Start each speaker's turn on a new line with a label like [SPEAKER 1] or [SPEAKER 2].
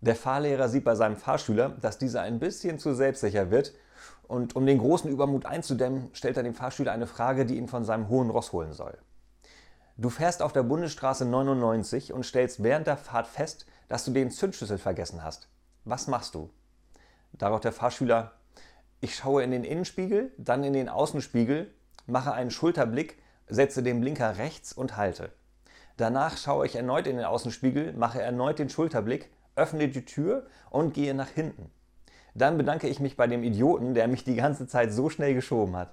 [SPEAKER 1] Der Fahrlehrer sieht bei seinem Fahrschüler, dass dieser ein bisschen zu selbstsicher wird und um den großen Übermut einzudämmen, stellt er dem Fahrschüler eine Frage, die ihn von seinem hohen Ross holen soll. Du fährst auf der Bundesstraße 99 und stellst während der Fahrt fest, dass du den Zündschlüssel vergessen hast. Was machst du? Darauf der Fahrschüler, ich schaue in den Innenspiegel, dann in den Außenspiegel, mache einen Schulterblick, setze den Blinker rechts und halte. Danach schaue ich erneut in den Außenspiegel, mache erneut den Schulterblick, öffne die Tür und gehe nach hinten. Dann bedanke ich mich bei dem Idioten, der mich die ganze Zeit so schnell geschoben hat.